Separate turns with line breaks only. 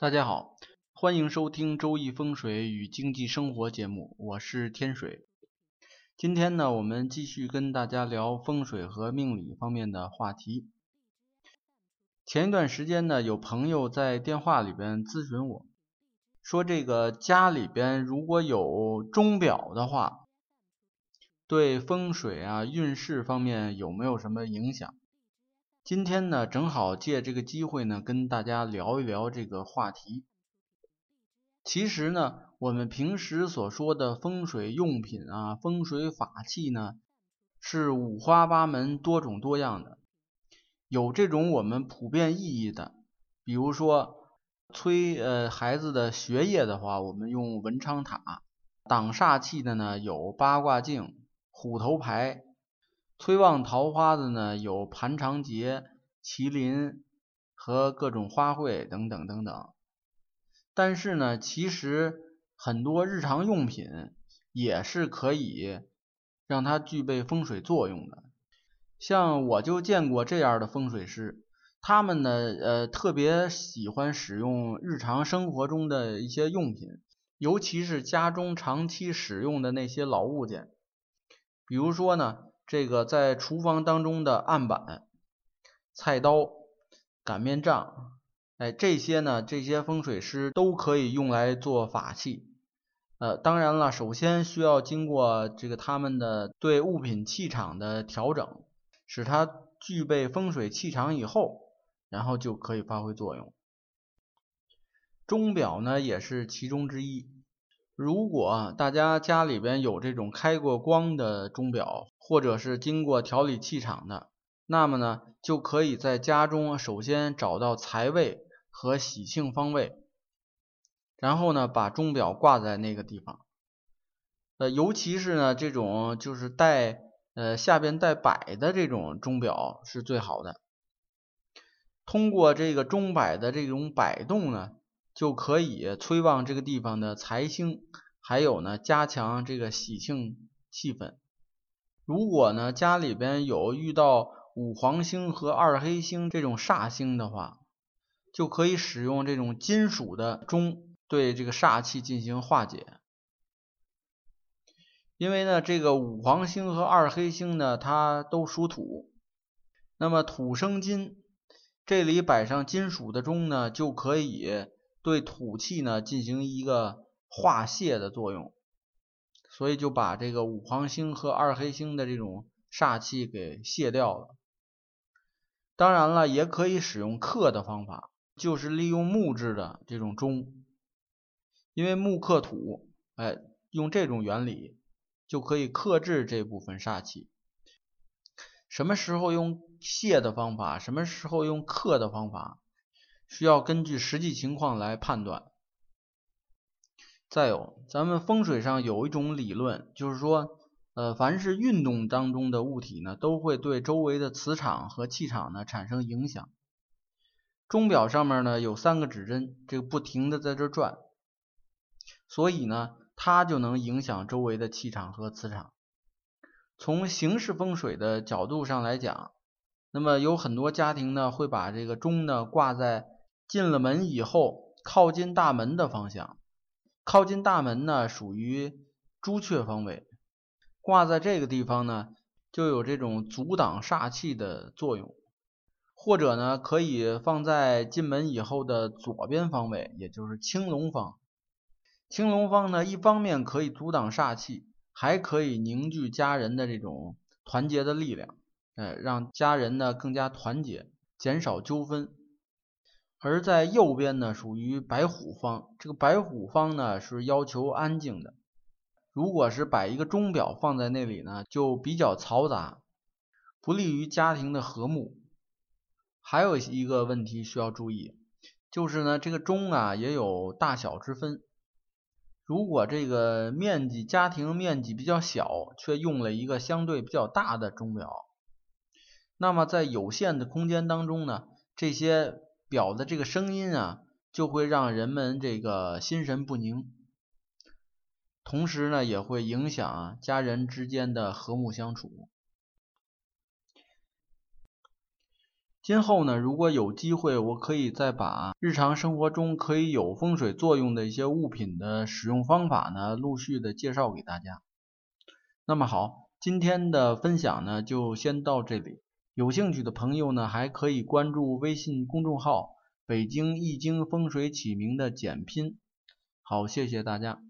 大家好，欢迎收听《周易风水与经济生活》节目，我是天水。今天呢，我们继续跟大家聊风水和命理方面的话题。前一段时间呢，有朋友在电话里边咨询我，说这个家里边如果有钟表的话，对风水啊、运势方面有没有什么影响？今天呢，正好借这个机会呢，跟大家聊一聊这个话题。其实呢，我们平时所说的风水用品啊、风水法器呢，是五花八门、多种多样的。有这种我们普遍意义的，比如说催呃孩子的学业的话，我们用文昌塔；挡煞气的呢，有八卦镜、虎头牌。催旺桃花的呢，有盘长节、麒麟和各种花卉等等等等。但是呢，其实很多日常用品也是可以让它具备风水作用的。像我就见过这样的风水师，他们呢，呃，特别喜欢使用日常生活中的一些用品，尤其是家中长期使用的那些老物件，比如说呢。这个在厨房当中的案板、菜刀、擀面杖，哎，这些呢，这些风水师都可以用来做法器。呃，当然了，首先需要经过这个他们的对物品气场的调整，使它具备风水气场以后，然后就可以发挥作用。钟表呢，也是其中之一。如果大家家里边有这种开过光的钟表，或者是经过调理气场的，那么呢，就可以在家中首先找到财位和喜庆方位，然后呢，把钟表挂在那个地方。呃，尤其是呢，这种就是带呃下边带摆的这种钟表是最好的。通过这个钟摆的这种摆动呢。就可以催旺这个地方的财星，还有呢，加强这个喜庆气氛。如果呢，家里边有遇到五黄星和二黑星这种煞星的话，就可以使用这种金属的钟对这个煞气进行化解。因为呢，这个五黄星和二黑星呢，它都属土，那么土生金，这里摆上金属的钟呢，就可以。对土气呢进行一个化泄的作用，所以就把这个五黄星和二黑星的这种煞气给泄掉了。当然了，也可以使用克的方法，就是利用木质的这种钟，因为木克土，哎，用这种原理就可以克制这部分煞气。什么时候用泄的方法？什么时候用克的方法？需要根据实际情况来判断。再有，咱们风水上有一种理论，就是说，呃，凡是运动当中的物体呢，都会对周围的磁场和气场呢产生影响。钟表上面呢有三个指针，这个不停的在这转，所以呢，它就能影响周围的气场和磁场。从形式风水的角度上来讲，那么有很多家庭呢会把这个钟呢挂在。进了门以后，靠近大门的方向，靠近大门呢属于朱雀方位，挂在这个地方呢就有这种阻挡煞气的作用。或者呢可以放在进门以后的左边方位，也就是青龙方。青龙方呢一方面可以阻挡煞气，还可以凝聚家人的这种团结的力量，呃，让家人呢更加团结，减少纠纷。而在右边呢，属于白虎方。这个白虎方呢，是要求安静的。如果是摆一个钟表放在那里呢，就比较嘈杂，不利于家庭的和睦。还有一个问题需要注意，就是呢，这个钟啊也有大小之分。如果这个面积家庭面积比较小，却用了一个相对比较大的钟表，那么在有限的空间当中呢，这些。表的这个声音啊，就会让人们这个心神不宁，同时呢，也会影响家人之间的和睦相处。今后呢，如果有机会，我可以再把日常生活中可以有风水作用的一些物品的使用方法呢，陆续的介绍给大家。那么好，今天的分享呢就先到这里。有兴趣的朋友呢，还可以关注微信公众号“北京易经风水起名”的简拼。好，谢谢大家。